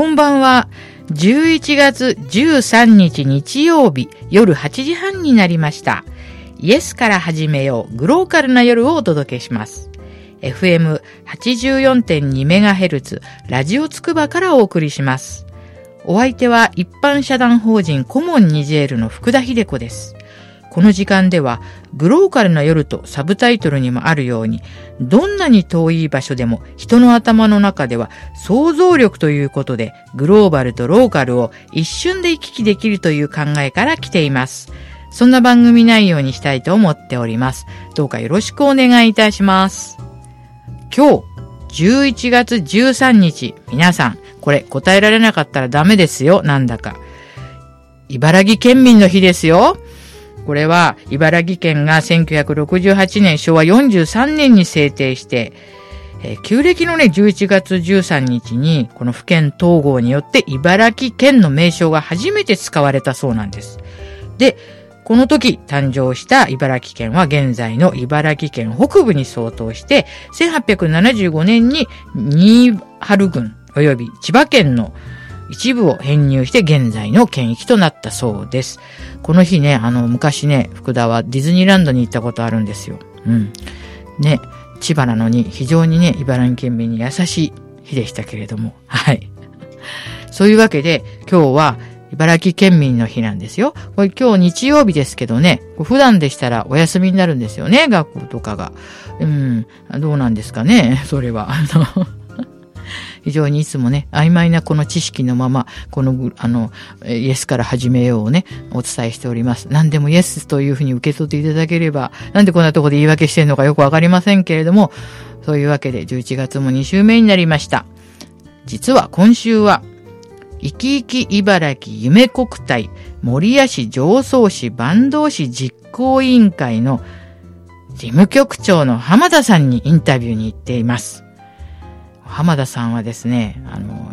こんばんは。11月13日日曜日夜8時半になりました。イエスから始めようグローカルな夜をお届けします。FM84.2MHz ラジオつくばからお送りします。お相手は一般社団法人コモンニジェールの福田秀子です。この時間では、グローカルな夜とサブタイトルにもあるように、どんなに遠い場所でも人の頭の中では想像力ということで、グローバルとローカルを一瞬で行き来できるという考えから来ています。そんな番組内容にしたいと思っております。どうかよろしくお願いいたします。今日、11月13日、皆さん、これ答えられなかったらダメですよ、なんだか。茨城県民の日ですよ。これは茨城県が1968年昭和43年に制定して、えー、旧暦のね、11月13日に、この府県統合によって茨城県の名称が初めて使われたそうなんです。で、この時誕生した茨城県は現在の茨城県北部に相当して、1875年に新春郡及び千葉県の一部を編入して現在の県域となったそうです。この日ね、あの、昔ね、福田はディズニーランドに行ったことあるんですよ。うん。ね、千葉なのに非常にね、茨城県民に優しい日でしたけれども。はい。そういうわけで、今日は茨城県民の日なんですよ。これ今日日曜日ですけどね、普段でしたらお休みになるんですよね、学校とかが。うん、どうなんですかね、それは。あの非常にいつもね、曖昧なこの知識のまま、この、あの、イエスから始めようをね、お伝えしております。何でもイエスというふうに受け取っていただければ、なんでこんなとこで言い訳してるのかよくわかりませんけれども、そういうわけで11月も2週目になりました。実は今週は、生き生き茨城夢国体森谷市上層市坂東市実行委員会の事務局長の浜田さんにインタビューに行っています。浜田さんはですね、あの、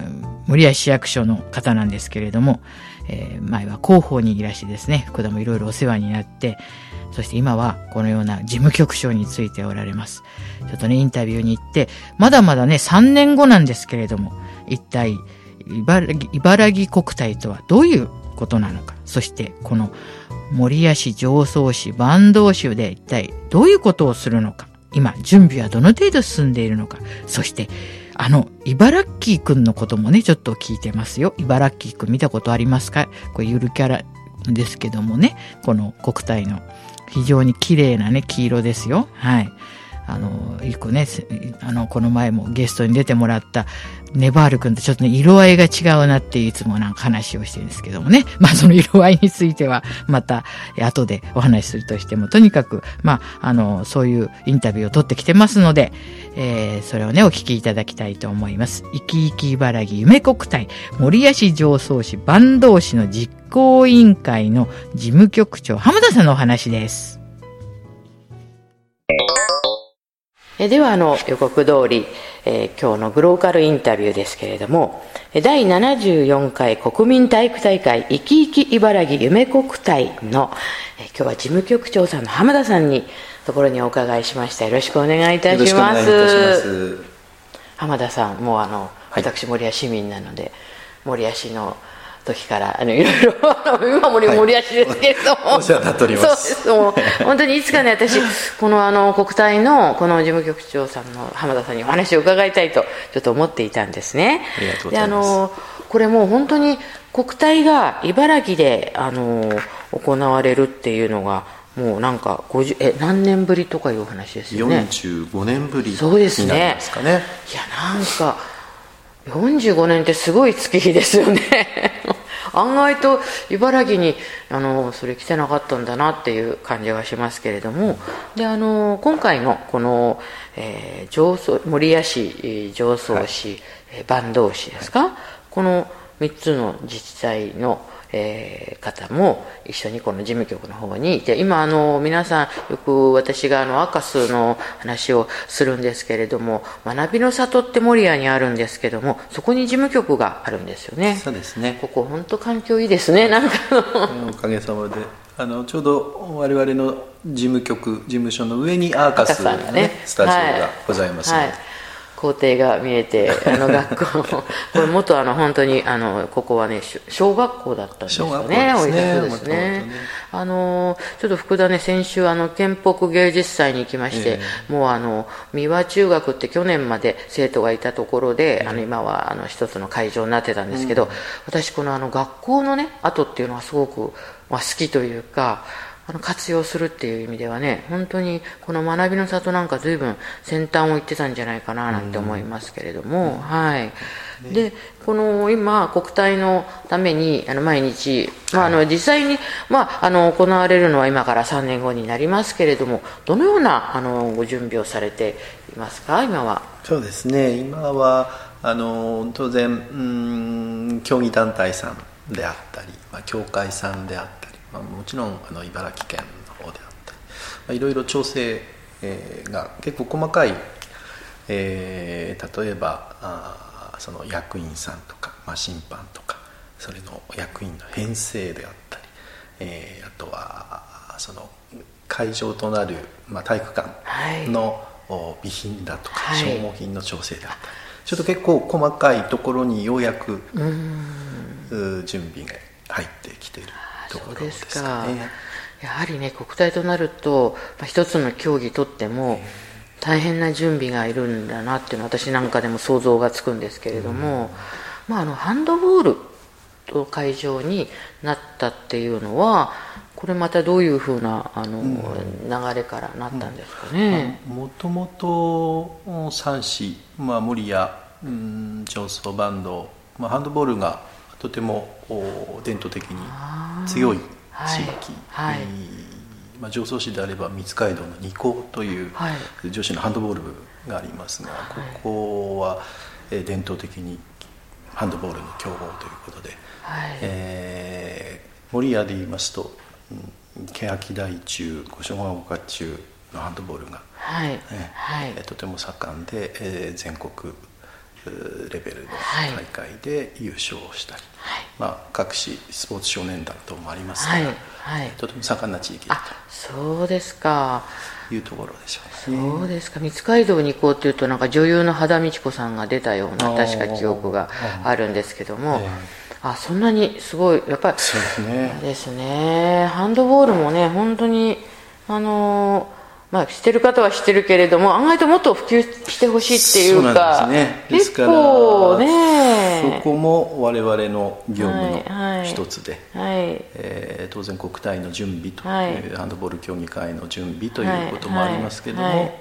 森谷市役所の方なんですけれども、えー、前は広報にいらしてですね、福田もいろいろお世話になって、そして今はこのような事務局長についておられます。ちょっとね、インタビューに行って、まだまだね、3年後なんですけれども、一体、茨城国体とはどういうことなのか、そしてこの森谷市、上層市、坂東市で一体どういうことをするのか、今、準備はどの程度進んでいるのか、そしてあの、茨城くんのこともね、ちょっと聞いてますよ。茨城くん見たことありますか？これゆるキャラですけどもね、この国体の非常に綺麗なね、黄色ですよ。はい。あの、一個ね、あの、この前もゲストに出てもらったネバール君とちょっとね、色合いが違うなっていつもなんか話をしてるんですけどもね。まあその色合いについてはまた後でお話しするとしても、とにかく、まあ、あの、そういうインタビューを取ってきてますので、えー、それをね、お聞きいただきたいと思います。生き生き茨城夢国体、森谷市上層市坂東市の実行委員会の事務局長、浜田さんのお話です。えでは、あの、予告通り、えー、今日のグローカルインタビューですけれども、第74回国民体育大会生き生き茨城夢国体の、えー、今日は事務局長さんの浜田さんにところにお伺いしました。よろしくお願いいたします。浜田さん、もうあの、私守谷市民なので、守谷市の時からあのいろいろ 今も森足ですけれども、はい、お世話になっております。そうです。もう本当にいつかね 私このあの国体のこの事務局長さんの浜田さんにお話を伺いたいとちょっと思っていたんですね。ありがとうございます。あのこれもう本当に国体が茨城であの行われるっていうのがもうなんか50え何年ぶりとかいうお話ですよね。45年ぶりそうですね。いやなんか45年ってすごい月日ですよね案外と茨城にあのそれ来てなかったんだなっていう感じがしますけれども。であの今回のこの、えー、上層守谷市上層市、はい、坂東市ですか、はい、この3つの自治体のえー、方も一緒にこの事務局の方にいて今あの皆さんよく私があのアカスの話をするんですけれども学びの里って守谷にあるんですけどもそこに事務局があるんですよね。そうですね。ここ本当環境いいですね。なんかおかげさまで。あのちょうど我々の事務局事務所の上にアーカスのね、ね、スタジオがございますので、はいはい校庭が見えて あの学校これ元あの本当にあのここはね小学校だったんですよね小学校ですねですね。ねあのちょっと福田ね先週あの県北芸術祭に行きまして、もうあの三輪中学って去年まで生徒がいたところで、あの今はあの一つの会場になってたんですけど、私このあの学校のね後っていうのはすごく、まあ、好きというかあの活用するっていう意味ではね本当にこの学びの里なんか随分先端を行ってたんじゃないかななんて思いますけれども、はい。でこの今国体のためにあの毎日、まあ、あの実際に、まあ、あの行われるのは今から3年後になりますけれどもどのようなあのご準備をされていますか今は？そうですね。今はあの当然うん競技団体さんであったり、まあ、協会さんであったり、まあ、もちろんあの茨城県の方であったり、まあ、いろいろ調整、えーが結構細かい、えー例えばあーその役員さんとか、まあ、審判とかそれの役員の編成であったり、えーあとはその会場となる、まあ、体育館の、お備品だとか、はい。消耗品の調整であったりちょっと結構細かいところにようやくう準備が入ってきているところでそうですすか。やはりね国体となると、まあ、一つの競技とっても大変な準備がいるんだなっていうのは私なんかでも想像がつくんですけれども、まあ、あのハンドボールと会場になったっていうのはこれまたどういうふうなあの、流れからなったんですかね、もともと三市、まあ、守谷うん上層バンド、まあ、ハンドボールがとてもお伝統的に強い地域、はいはい。まあ、上層市であれば三街道の二高というはい。女子のハンドボール部がありますが、ここはえー伝統的にハンドボールの強豪ということで、はい。えー守谷で言いますと、うん、欅台中五所川丘中のハンドボールが、はいえーはいえーとても盛んで、えー全国レベルのはい。大会で優勝をしたり、はい。まあ、各市スポーツ少年団等もありますかはい。ら、はい。とても盛んな地域だあそうですか。というところでしょうね。そうですか。三街道に行こうっていうとなんか女優の羽田美智子さんが出たような確か記憶があるんですけども、え。あそんなにすごいやっぱり。そうですね。ですね。ハンドボールもね本当にあのーまあ知ってる方は知ってるけれども案外ともっと普及してほしいっていうかそうなんですね。です結から構ね。そこも我々の業務はいはい。の一つで、はい。えー当然国体の準備と、はい。えーハンドボール競技会の準備ということもありますけども、はい。はい。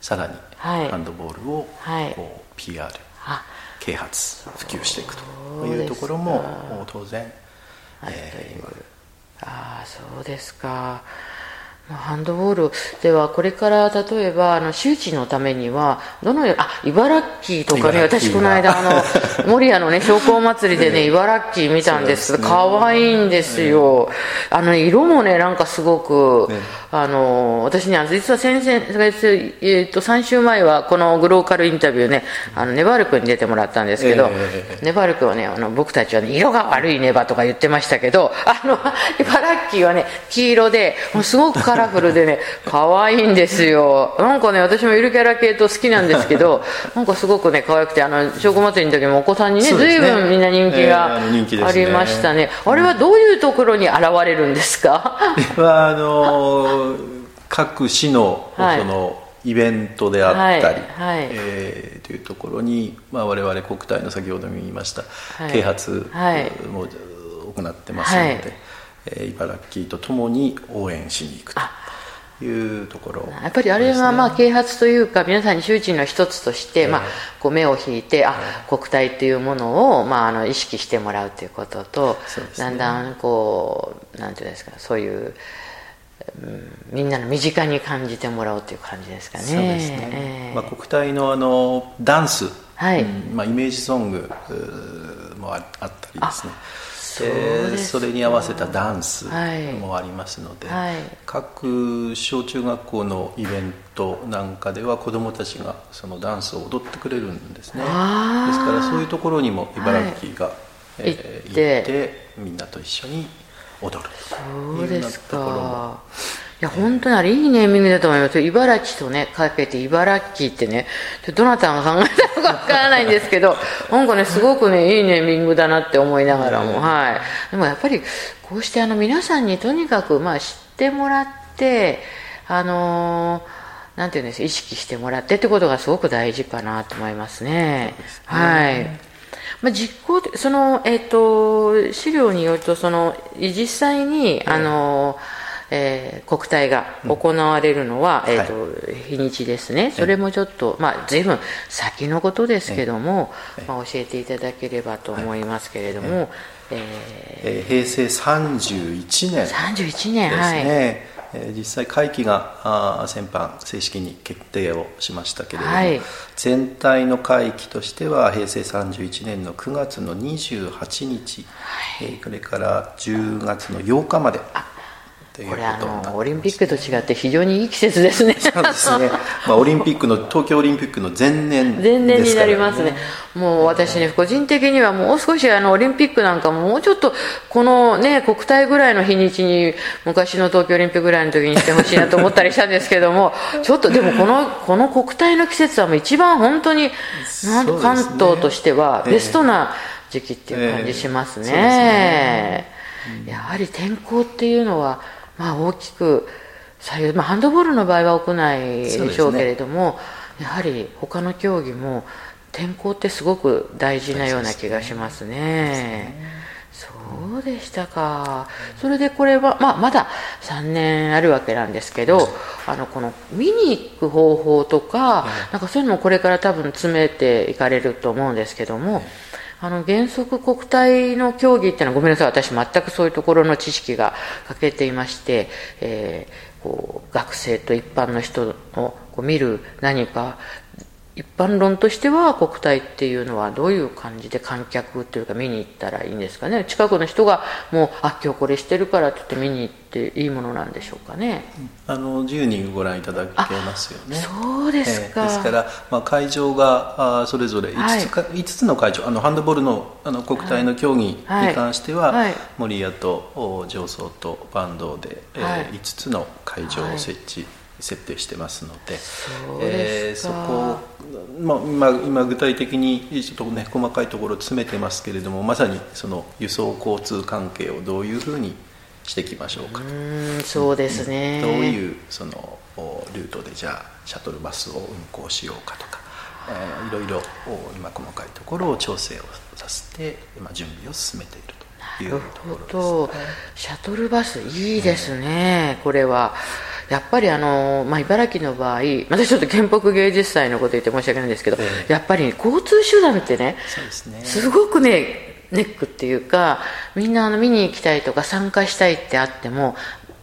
さらにはい。ハンドボールをはい。こう PR あ。啓発普及していくというところも当然、えーああそうですか。まあハンドボール。ではこれから例えばあの周知のためにはどのようあ茨城とかね私この間あの 守谷のね商工祭りでね茨城見たんです。可愛いんですよ。あの色もねなんかすごくね。あの私ね実は先々月、えー、と3週前はこのグローカルインタビューねあのネバール君に出てもらったんですけど、えネバール君はねあの僕たちはね色が悪いネバとか言ってましたけどあの茨城はね黄色でもうすごくカラフルでね可愛いんですよ。なんかね私もゆるキャラ系と好きなんですけど なんかすごくね可愛くてあの証拠祭りの時もお子さんにねね。随分みんな人気えーがありましたね,、あれはどういうところに現れるんですか？あの各市の,、はい。そのイベントであったり、はい。はい。えーというところに、まあ、我々国体の先ほども言いました、はい。啓発はい。も行ってますので、茨城とともに応援しに行くというところ。やっぱりあれはまあ啓発というか皆さんに周知の一つとして、まあ、こう目を引いてあ国体っていうものを、まあ、あの意識してもらうということと、だんだんこうなんていうんですかそういう、うんみんなの身近に感じてもらおうという感じですかね。そうですね、ええ。まあ、国体のあのダンス、はい。うんまあ、イメージソングもああったりですねそうえーですかそれに合わせたダンスはいもありますので、はい。各小中学校のイベントなんかでは子どもたちがそのダンスを踊ってくれるんですね。ですからそういうところにも茨城が、えー行って。みんなと一緒に踊る。というようなところもかや本当にあれいいネーミングだと思います。茨城とねかけて茨城ってねどなたが考えたのかわからないんですけど なんかねすごくねいいネーミングだなって思いながらも、はい。でもやっぱりこうしてあの皆さんにとにかくまあ知ってもらってあのーなんていうんです意識してもらってってことがすごく大事かなと思いますね。はい。まあ、実行でその、えっ、と、資料によると、その、実際に、あの、えー国体が行われるのは、えっ、と、日にちですね。それもちょっと、まあ、随分先のことですけども、まあ、教えていただければと思いますけれども、ええー平成31年ー、31年、ですはい。ね、えー実際会期が先般正式に決定をしましたけれども、はい。全体の会期としては平成31年の9月の28日、えーそれから10月の8日までこれあの、オリンピックと違って非常にいい季節ですね。そうですね、まあ、オリンピックの東京オリンピックの前年前年になりますね。もう私ね個人的にはもう少しあのオリンピックなんかももうちょっとこのね国体ぐらいの日にちに昔の東京オリンピックぐらいの時にしてほしいなと思ったりしたんですけども ちょっとでもこのこの国体の季節はもう一番本当になんと関東としてはええ。ベストな時期っていう感じしますね,、ええ。そうですね。やはり天候っていうのはまあ大きく左右、まあ、ハンドボールの場合は屋内でしょうけれども、やはり他の競技も天候ってすごく大事なような気がしますね。そうでしたか。それでこれは、まあ、まだ3年あるわけなんですけど、あの、この見に行く方法とか、なんかそういうのもこれから多分詰めていかれると思うんですけども、あの原則国体の競技っていうのはごめんなさい私全くそういうところの知識が欠けていまして、えーこう学生と一般の人をこう見る何か一般論としては国体っていうのはどういう感じで観客というか見に行ったらいいんですかね？近くの人がもうあ今日これしてるからって言って見に行っていいものなんでしょうかね？あの自由にご覧いただけますよね。そうですか、えーですから、まあ、会場があーそれぞれ5つか、5つの会場あのハンドボールのあの国体の競技にはい。関しては、はい。守谷とお上層と坂東で、えーはい。5つの会場を設置、設定してますのでそうえそこ、まあ、今今具体的にちょっとね細かいところを詰めてますけれどもまさにその輸送交通関係をどういうふうにしていきましょうかうそうですね、どういうそのおルートでじゃあシャトルバスを運行しようかとか、えーいろいろお今細かいところを調整をさせて今準備を進めているというとほころど、シャトルバスいいですね、これはやっぱりあの、まあ、茨城の場合私ちょっと県北芸術祭のこと言って申し訳ないんですけど、えやっぱり交通手段ってねね。すごくねネックっていうかみんなあの見に行きたいとか参加したいってあっても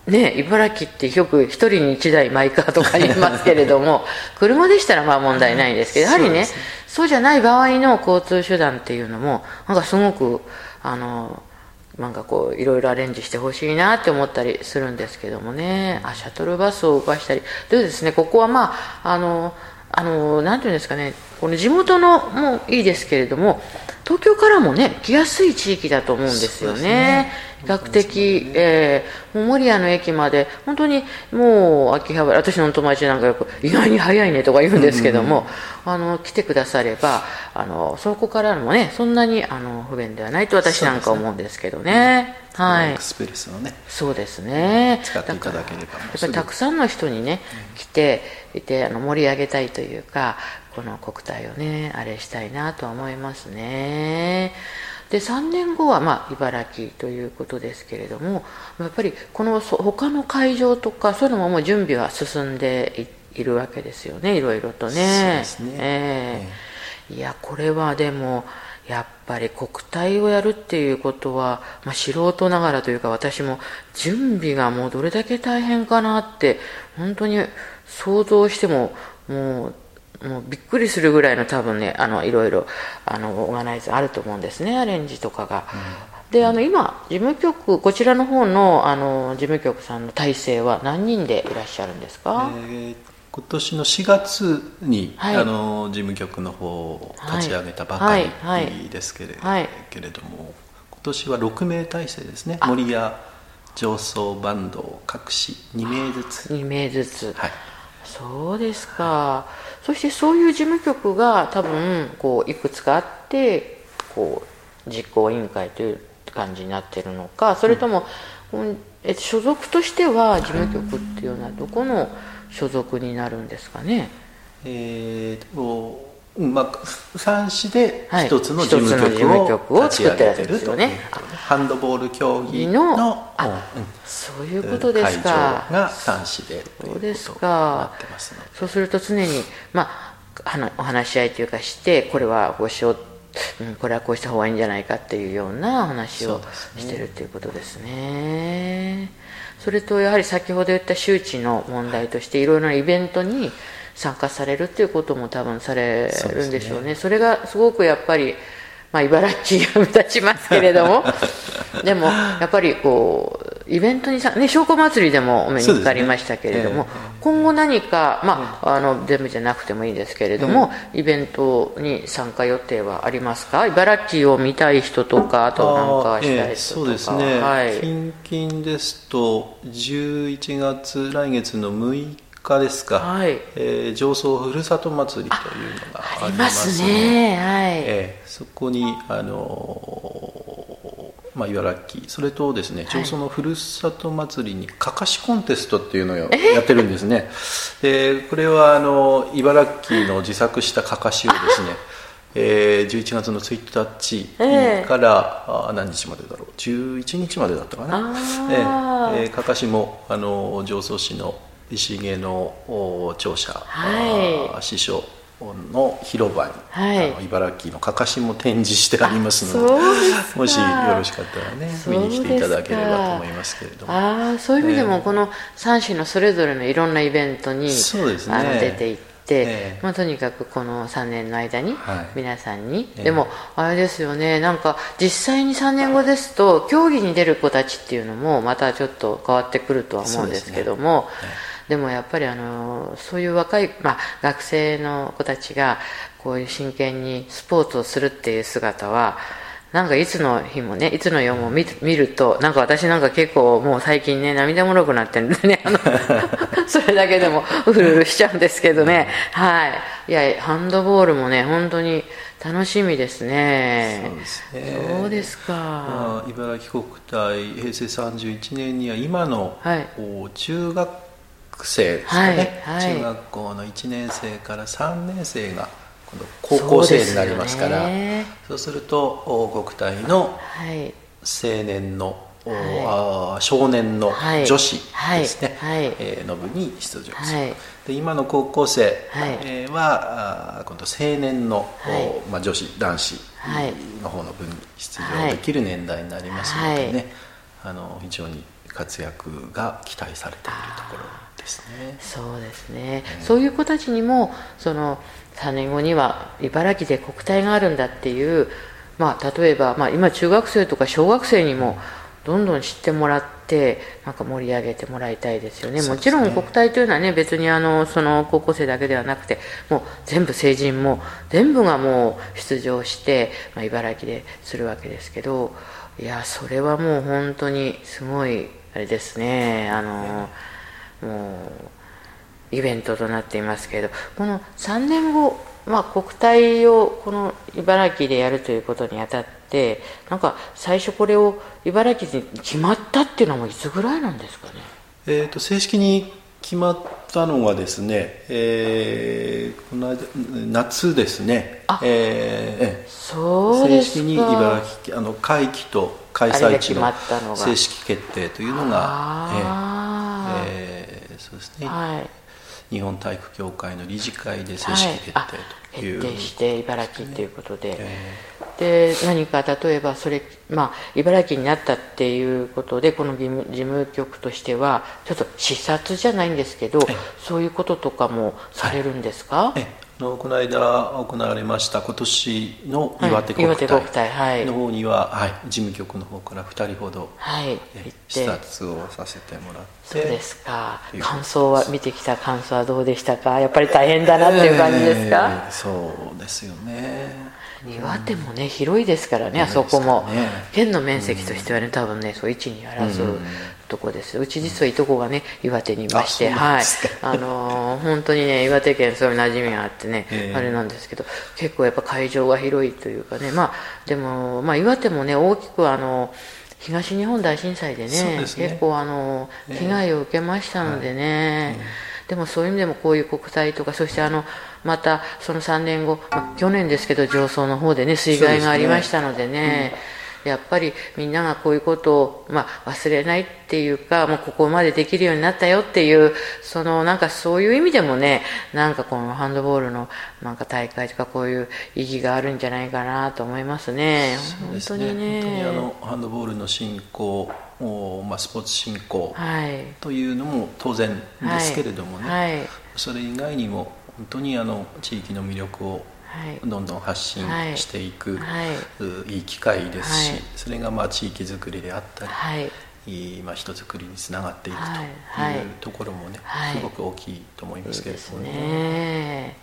ね茨城ってよく一人に一台マイカーとか言いますけれども 車でしたらまあ問題ないんですけどやはりねね。そうじゃない場合の交通手段っていうのもなんかすごくあのなんかこういろいろアレンジしてほしいなって思ったりするんですけどもね。あシャトルバスを動かしたり。でですね。ここはまああのあのなんていうんですかね。この地元のもいいですけれども東京からもね来やすい地域だと思うんですよね。ね。比較的、えーもう守谷の駅まで本当にもう秋葉原私の友達なんかよく意外に早いねとか言うんですけども、あの来てくださればあのそこからもねそんなにあの不便ではないと私なんか思うんですけどねはい。スペースをね、そうですね。使っていただければやっぱりたくさんの人にね、来ていてあの盛り上げたいというかこの国体をねあれしたいなとは思いますね。で3年後はまあ茨城ということですけれどもやっぱりこのそ他の会場とかそういうのももう準備は進んでいいるわけですよねいろいろとね。そうですね。ええ。いやこれはでもやっぱり国体をやるっていうことは、まあ、素人ながらというか私も準備がもうどれだけ大変かなって本当に想像してももうもうびっくりするぐらいの多分ねあのいろいろあのオーガナイズあると思うんですねアレンジとかが。であの今事務局こちらの方のあの事務局さんの体制は何人でいらっしゃるんですか、えー今年の4月に、はい。あの事務局の方を立ち上げたばかはい。はい。りですけれ,、はい。けれども今年は6名体制ですね。あ。森谷上層バンドを各市2名ずつ。2名ずつ、はい。そうですか。そしてそういう事務局が多分こういくつかあってこう実行委員会という感じになってるのかそれとも、うん。え所属としては事務局っていうのはどこの所属になるんですかね。えーとうんまあ、三市ではい。一つの事務局局をを立ち上げてるとねハンドボール競技ののそういうことです会か場が三市でそうですか。そうすると常に、まあ、はなお話し合いというかしてこれはこうしよう、うん、これはこうした方がいいんじゃないかっていうような話をしてるということですねそれとやはり先ほど言った周知の問題としてい。ろいろなイベントに参加されるということも多分されるんでしょうね。それがすごくやっぱりまあ、茨城が目立ちますけれども。でもやっぱりこうイベントにさね証拠祭りでもお目にかかりましたけれども、そうですね今後何か、まあ、あの全部じゃなくてもいいですけれども、イベントに参加予定はありますか？茨城を見たい人とかあとなんかしたい人とか、そうですね、はい、近々ですと11月来月の6日ですか、はい。えー上層ふるさと祭りというのがあありりまますすのでね。はい、ええそこにあのーまあ、茨城それとですねはい。上層のふるさと祭りにかかしコンテストっていうのをやってるんですね。でこれはあの茨城の自作したかかしをですね えー、11月の1日ええ。から、あ何日までだろう？11日までだったかな？あー。えええーかかしもあの常総市の石毛のお庁舎、はい。師匠の広場に、はい。あの茨城のかかしも展示してありますのでもしよろしかったらね見に来ていただければと思いますけれども。ああそういう意味でええ。もこの3種のそれぞれのいろんなイベントに、そうですね。あの出ていって、ええ。まあ、とにかくこの3年の間にはい。皆さんに、ええ。でもあれですよねなんか実際に3年後ですと競技に出る子たちっていうのもまたちょっと変わってくるとは思うんですけどもそうでもやっぱりあのそういう若い、まあ、学生の子たちがこういう真剣にスポーツをするっていう姿はなんかいつの日もねいつの夜も見見るとなんか私なんか結構もう最近ね涙もろくなってるんでね。あの それだけでもうるうるしちゃうんですけどね。はい。いやハンドボールもね本当に楽しみですね。そうですね。そうですか、まあ、茨城国体平成31年には今の、はい。お中学生ですかね、はいはい。中学校の1年生から3年生が今度高校生になりますから。そうね。するとお国体のはい。青年の、おはい少年のはい。女子ですね、はいはい。えーの部に出場する、はい。で今の高校生は今度青年の、まあ、女子男子はい。の方の部に出場できる年代になりますのでね、はい。あの非常に活躍が期待されているところですね。そうですね、そういう子たちにもその3年後には茨城で国体があるんだっていう、まあ、例えば、まあ、今中学生とか小学生にもどんどん知ってもらってなんか盛り上げてもらいたいですよね。ね。もちろん国体というのはね別にあのその高校生だけではなくてもう全部成人も全部がもう出場して、まあ、茨城でするわけですけどいやそれはもう本当にすごいあれですね。あのもうイベントとなっていますけれど。この3年後、まあ、国体をこの茨城でやるということにあたってなんか最初これを茨城に決まったっていうのはもいつぐらいなんですかね？えー、と正式に決まったのがですね、えーこの間夏ですね。あ、えーえそう正式に茨城あの会期と開催地の正式決定というのが、えーえーそうですね、はい日本体育協会の理事会で正式決定という、あ決定して茨城ということで、えで何か例えばそれ、まあ、茨城になったっていうことでこの事務局としてはちょっと視察じゃないんですけどえそういうこととかもされるんですか、えあのこの間行われました今年のはい岩手国体はい。体の方には、はい事務局の方から2人ほど、はい、え行って。視察をさせてもらって。そうですか。感想は見てきた感想はどうでしたか？やっぱり大変だなっていう感じですか、えーそうですよね。岩手もね広いですからね、あそこも、ね。県の面積としてはね多分ねそう一に争うとこです。うち実はいとこがね岩手にいましてはい。あの本当にね岩手県そういう馴染みがあってね、えー、あれなんですけど結構やっぱ会場が広いというかね。まあでも、まあ、岩手もね大きくあの東日本大震災でね、ね、結構あの被害を受けましたのでね、はい。でもそういう意味でもこういう国体とかそしてあのまたその3年後、まあ、去年ですけど上層の方でね水害がありましたのでね、やっぱりみんながこういうことを、まあ、忘れないっていうかもうここまでできるようになったよっていうそのなんかそういう意味でもねなんかこのハンドボールのなんか大会とかこういう意義があるんじゃないかなと思いますね。本当にね。本当にあのハンドボールの進行まあ、スポーツ振興というのも当然ですけれどもね、はい。はい、それ以外にも本当にあの地域の魅力をどんどん発信していく、い。い機会ですし、それがまあ地域づくりであったり、まあ、人づくりにつながっていくとい。うところもね、すごく大きいと思いますけれどもね。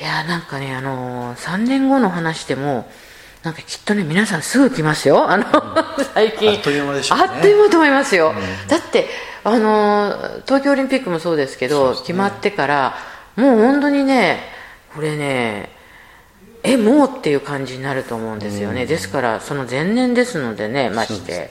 いやなんかねあの3年後の話でもなんかきっとね皆さんすぐ来ますよ。あの、最近。あっという間でしょう、ね、あっという間と思いますよ、うん、だってあの東京オリンピックもそうですけど、ね、決まってからもう本当にねこれねえもうっていう感じになると思うんですよね、ですからその前年ですのでねまして、ね、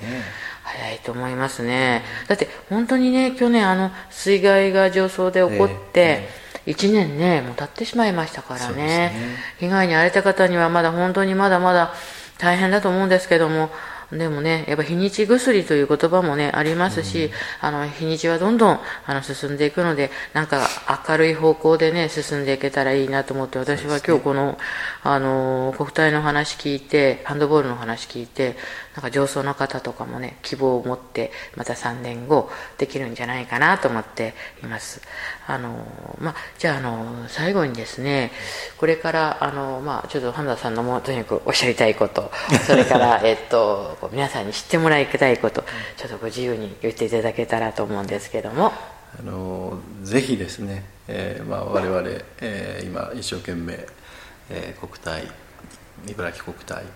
早いと思いますね。だって本当にね去年あの水害が上層で起こって、えーえー、1年ねもう経ってしまいましたからね、ね、被害に遭われた方にはまだ本当にまだまだ大変だと思うんですけどもでもね、やっぱ日にち薬という言葉もね、ありますし、うん、あの、日にちはどんどん、あの、進んでいくので、なんか明るい方向でね、進んでいけたらいいなと思って、私は今日この、あの、国体の話聞いて、ハンドボールの話聞いて、なんか上層の方とかもね、希望を持って、また3年後、できるんじゃないかなと思っています。あの、まあ、じゃあ、あの、最後にですね、これから、あの、まあ、ちょっと花田さんのもとにかくおっしゃりたいこと、それから、えっと、皆さんに知ってもらいたいことちょっとご自由に言っていただけたらと思うんですけどもあのぜひですね、えーまあ、我々、えー、今一生懸命、えー、国体茨城国体、うん、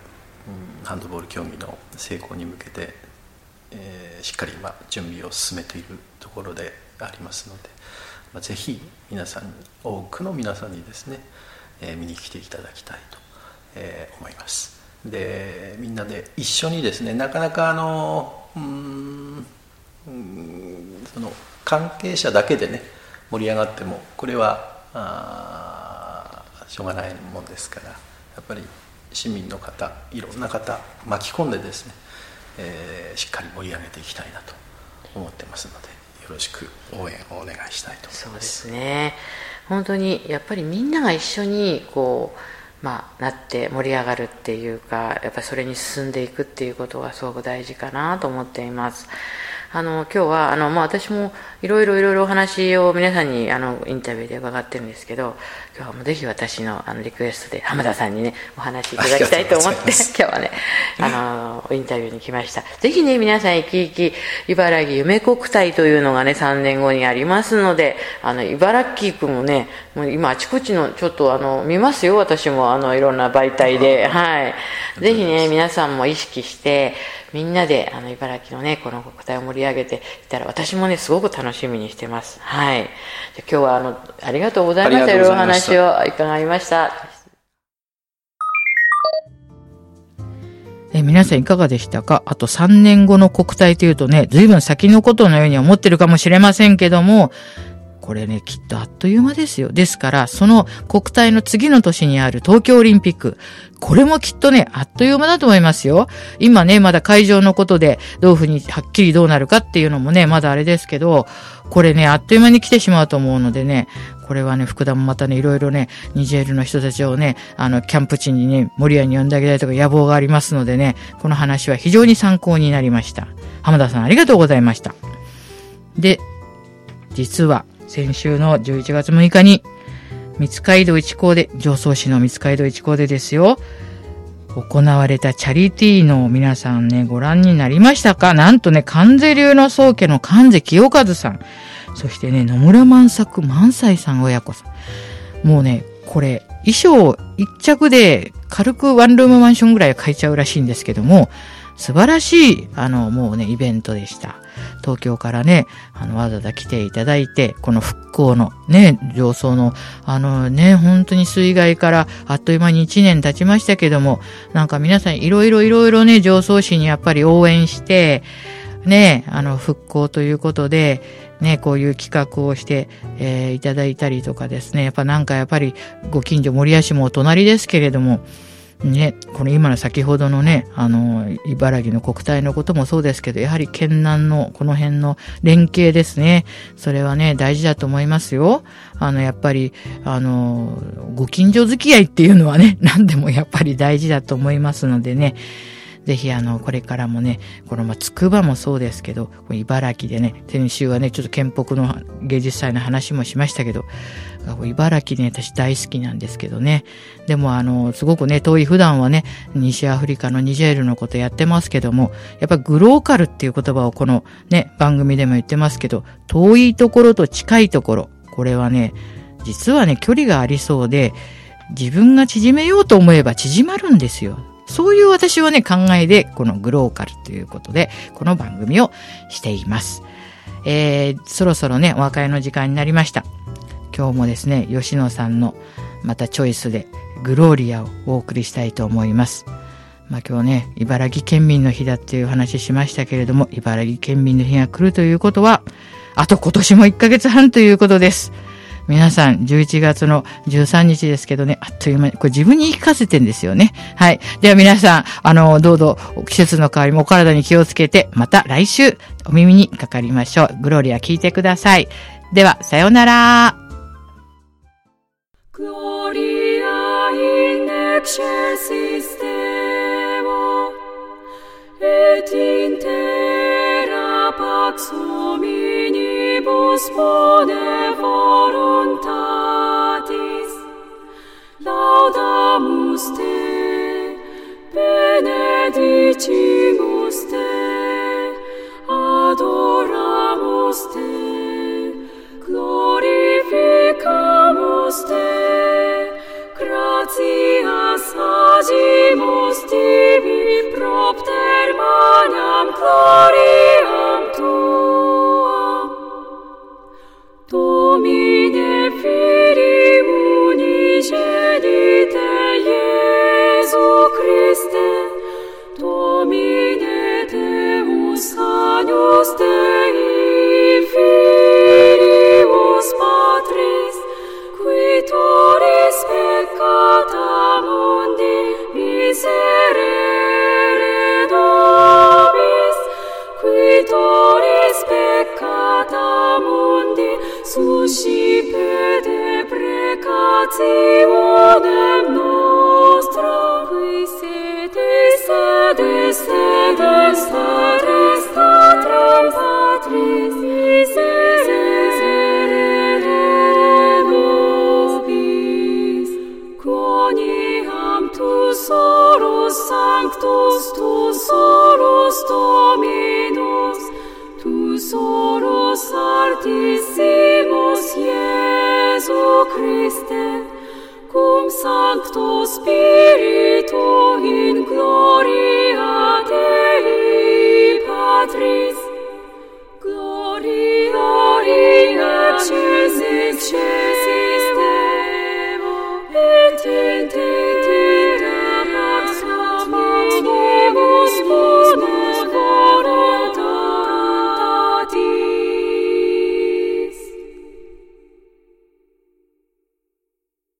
ハンドボール競技の成功に向けて、えー、しっかり今準備を進めているところでありますので、まあ、ぜひ皆さん多くの皆さんにですね、えー、見に来ていただきたいと、えー、思います。でみんなで一緒にですねなかなかあのうんその関係者だけでね盛り上がってもこれはあしょうがないもんですからやっぱり市民の方いろんな方巻き込んでですね、えー、しっかり盛り上げていきたいなと思ってますのでよろしく応援をお願いしたいとそうですね本当にやっぱりみんなが一緒にこうまあ、なって盛り上がるっていうかやっぱりそれに進んでいくっていうことがすごく大事かなと思っています。あの今日はあの、まあ、私もいろいろいろいろお話を皆さんにあのインタビューで伺ってるんですけど今日はもうぜひ私のあのリクエストで浜田さんにねお話しいただきたいと思って今日はねあのインタビューに来ました。ぜひね皆さん生き生き茨城夢国体というのがね3年後にありますのであの茨城区もねもう今あちこちのちょっとあの見ますよ私もあのいろんな媒体で。はい。ぜひね皆さんも意識してみんなであの茨城のねこの国体を盛り上げていったら私もねすごく楽しみにしてます。はい。じゃ今日はあのありがとうございました。いろいろお話を伺いました。え皆さんいかがでしたか？あと3年後の国体というとね、随分先のことのように思ってるかもしれませんけども、これね、きっとあっという間ですよ。ですから、その国体の次の年にある東京オリンピック、これもきっとね、あっという間だと思いますよ。今ね、まだ会場のことで、どういうふうにはっきりどうなるかっていうのもね、まだあれですけど、これね、あっという間に来てしまうと思うのでね、これはね、福田もまたね、いろいろね、ニジェールの人たちをね、あの、キャンプ地にね、森屋に呼んであげたいとか野望がありますのでね、この話は非常に参考になりました。浜田さんありがとうございました。で、実は、先週の11月6日に、三街道一高で、上層市の三街道一高でですよ、行われたチャリティーの皆さんね、ご覧になりましたか？なんとね、関税流の宗家の関税清和さん。そしてね、野村万作万歳さん親子さん。もうね、これ、衣装一着で軽くワンルームマンションぐらい買えちゃうらしいんですけども、素晴らしい、あの、もうね、イベントでした。東京からね、あの、わざわざ来ていただいて、この復興のね、上層の、あのね、本当に水害からあっという間に1年経ちましたけども、なんか皆さんいろいろいろいろね、上層市にやっぱり応援して、ね、あの、復興ということで、ね、こういう企画をして、えー、いただいたりとかですね、やっぱなんかやっぱりご近所森谷市もお隣ですけれども、ね、この今の先ほどのね、あの、茨城の国体のこともそうですけど、やはり県南のこの辺の連携ですね。それはね、大事だと思いますよ。あの、やっぱり、あの、ご近所付き合いっていうのはね、何でもやっぱり大事だと思いますのでね、ぜひあの、これからもね、このまあ、つくばもそうですけど、茨城でね、先週はね、ちょっと県北の芸術祭の話もしましたけど、茨城ね、私大好きなんですけどね。でもあの、すごくね、遠い普段はね、西アフリカのニジェールのことやってますけども、やっぱグローカルっていう言葉をこのね、番組でも言ってますけど、遠いところと近いところ、これはね、実はね、距離がありそうで、自分が縮めようと思えば縮まるんですよ。そういう私はね、考えで、このグローカルということで、この番組をしています。えー、そろそろね、お別れの時間になりました。今日もですね、吉野さんのまたチョイスで、グローリアをお送りしたいと思います。まあ今日ね、茨城県民の日だっていう話しましたけれども、茨城県民の日が来るということは、あと今年も1ヶ月半ということです。皆さん、11月の13日ですけどね、あっという間に、これ自分に言い聞かせてんですよね。はい。では皆さん、あの、どうぞ季節の変わりもお体に気をつけて、また来週お耳にかかりましょう。グローリア聞いてください。では、さようなら。Gloria in excelsis Deo, et in terra pax hominibus bone voluntatis. Laudamus Te, benedicimus Te, adoramus Te, Oh. Peccata mundi suscipe deprecationem nostra, qui sede, sede, sede,